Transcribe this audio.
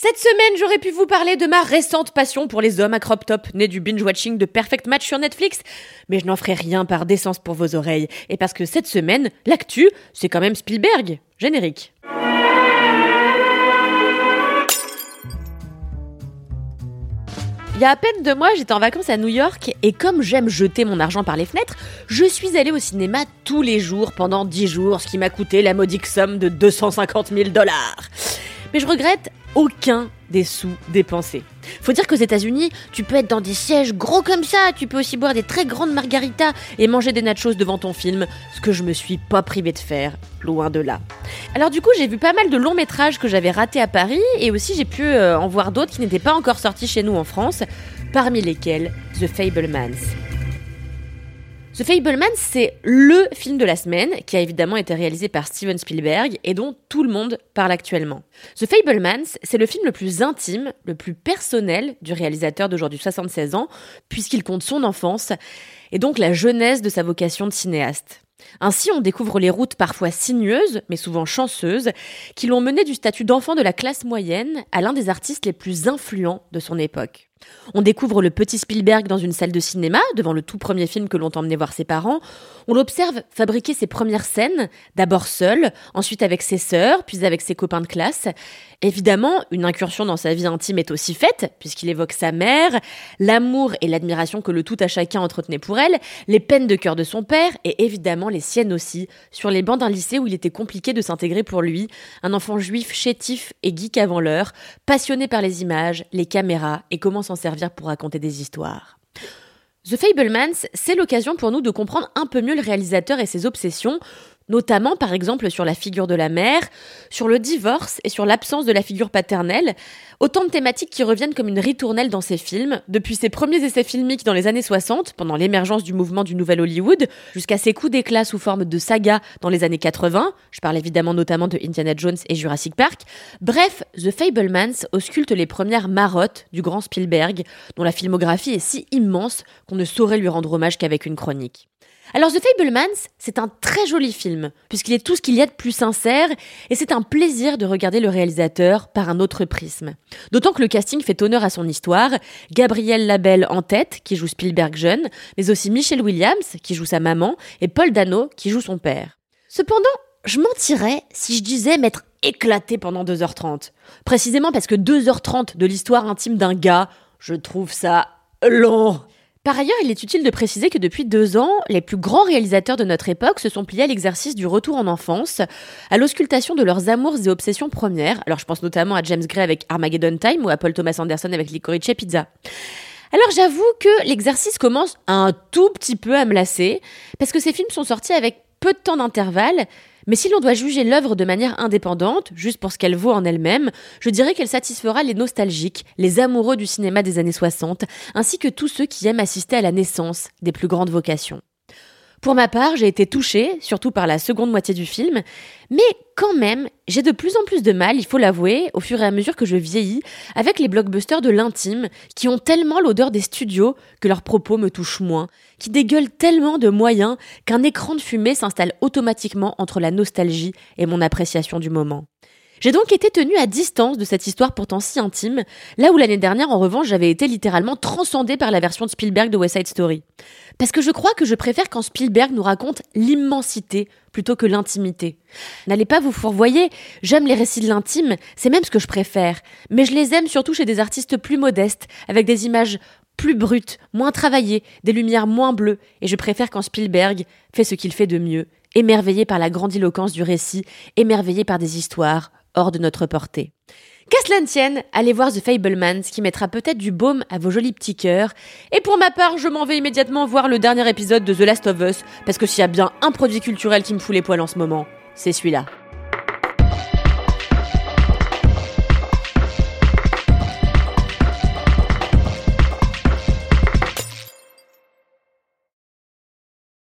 Cette semaine, j'aurais pu vous parler de ma récente passion pour les hommes à crop top, née du binge-watching de Perfect Match sur Netflix, mais je n'en ferai rien par décence pour vos oreilles, et parce que cette semaine, l'actu, c'est quand même Spielberg. Générique. Il y a à peine deux mois, j'étais en vacances à New York et comme j'aime jeter mon argent par les fenêtres, je suis allée au cinéma tous les jours pendant 10 jours, ce qui m'a coûté la modique somme de 250 000 dollars. Mais je regrette aucun des sous dépensés. Faut dire qu'aux États-Unis, tu peux être dans des sièges gros comme ça, tu peux aussi boire des très grandes margaritas et manger des nachos devant ton film, ce que je me suis pas privé de faire, loin de là. Alors du coup, j'ai vu pas mal de longs métrages que j'avais ratés à Paris et aussi j'ai pu euh, en voir d'autres qui n'étaient pas encore sortis chez nous en France, parmi lesquels The Fablemans. The Fablemans, c'est LE film de la semaine, qui a évidemment été réalisé par Steven Spielberg et dont tout le monde parle actuellement. The Fablemans, c'est le film le plus intime, le plus personnel du réalisateur d'aujourd'hui 76 ans, puisqu'il compte son enfance et donc la jeunesse de sa vocation de cinéaste. Ainsi, on découvre les routes parfois sinueuses, mais souvent chanceuses, qui l'ont mené du statut d'enfant de la classe moyenne à l'un des artistes les plus influents de son époque. On découvre le petit Spielberg dans une salle de cinéma, devant le tout premier film que l'ont emmené voir ses parents. On l'observe fabriquer ses premières scènes, d'abord seul, ensuite avec ses sœurs, puis avec ses copains de classe. Évidemment, une incursion dans sa vie intime est aussi faite, puisqu'il évoque sa mère, l'amour et l'admiration que le tout à chacun entretenait pour elle, les peines de cœur de son père, et évidemment les siennes aussi, sur les bancs d'un lycée où il était compliqué de s'intégrer pour lui, un enfant juif chétif et geek avant l'heure, passionné par les images, les caméras et comment s'en servir pour raconter des histoires. The Fablemans, c'est l'occasion pour nous de comprendre un peu mieux le réalisateur et ses obsessions, notamment par exemple sur la figure de la mère, sur le divorce et sur l'absence de la figure paternelle, autant de thématiques qui reviennent comme une ritournelle dans ses films, depuis ses premiers essais filmiques dans les années 60, pendant l'émergence du mouvement du Nouvel Hollywood, jusqu'à ses coups d'éclat sous forme de saga dans les années 80, je parle évidemment notamment de Indiana Jones et Jurassic Park, bref, The Fablemans ausculte les premières marottes du grand Spielberg, dont la filmographie est si immense qu'on ne saurait lui rendre hommage qu'avec une chronique. Alors The Fablemans, c'est un très joli puisqu'il est tout ce qu'il y a de plus sincère, et c'est un plaisir de regarder le réalisateur par un autre prisme. D'autant que le casting fait honneur à son histoire, Gabriel Labelle en tête, qui joue Spielberg jeune, mais aussi Michelle Williams, qui joue sa maman, et Paul Dano, qui joue son père. Cependant, je mentirais si je disais m'être éclaté pendant 2h30. Précisément parce que 2h30 de l'histoire intime d'un gars, je trouve ça long. Par ailleurs, il est utile de préciser que depuis deux ans, les plus grands réalisateurs de notre époque se sont pliés à l'exercice du retour en enfance, à l'auscultation de leurs amours et obsessions premières. Alors je pense notamment à James Gray avec Armageddon Time ou à Paul Thomas Anderson avec Licorice Pizza. Alors j'avoue que l'exercice commence un tout petit peu à me lasser, parce que ces films sont sortis avec peu de temps d'intervalle, mais si l'on doit juger l'œuvre de manière indépendante, juste pour ce qu'elle vaut en elle-même, je dirais qu'elle satisfera les nostalgiques, les amoureux du cinéma des années 60, ainsi que tous ceux qui aiment assister à la naissance des plus grandes vocations. Pour ma part, j'ai été touchée, surtout par la seconde moitié du film, mais quand même, j'ai de plus en plus de mal, il faut l'avouer, au fur et à mesure que je vieillis, avec les blockbusters de l'intime, qui ont tellement l'odeur des studios que leurs propos me touchent moins, qui dégueulent tellement de moyens qu'un écran de fumée s'installe automatiquement entre la nostalgie et mon appréciation du moment. J'ai donc été tenue à distance de cette histoire pourtant si intime, là où l'année dernière, en revanche, j'avais été littéralement transcendée par la version de Spielberg de West Side Story. Parce que je crois que je préfère quand Spielberg nous raconte l'immensité plutôt que l'intimité. N'allez pas vous fourvoyer, j'aime les récits de l'intime, c'est même ce que je préfère, mais je les aime surtout chez des artistes plus modestes, avec des images plus brutes, moins travaillées, des lumières moins bleues, et je préfère quand Spielberg fait ce qu'il fait de mieux, émerveillé par la grandiloquence du récit, émerveillé par des histoires hors de notre portée. Qu'à cela ne tienne, allez voir The Fablemans qui mettra peut-être du baume à vos jolis petits cœurs. Et pour ma part, je m'en vais immédiatement voir le dernier épisode de The Last of Us, parce que s'il y a bien un produit culturel qui me fout les poils en ce moment, c'est celui-là.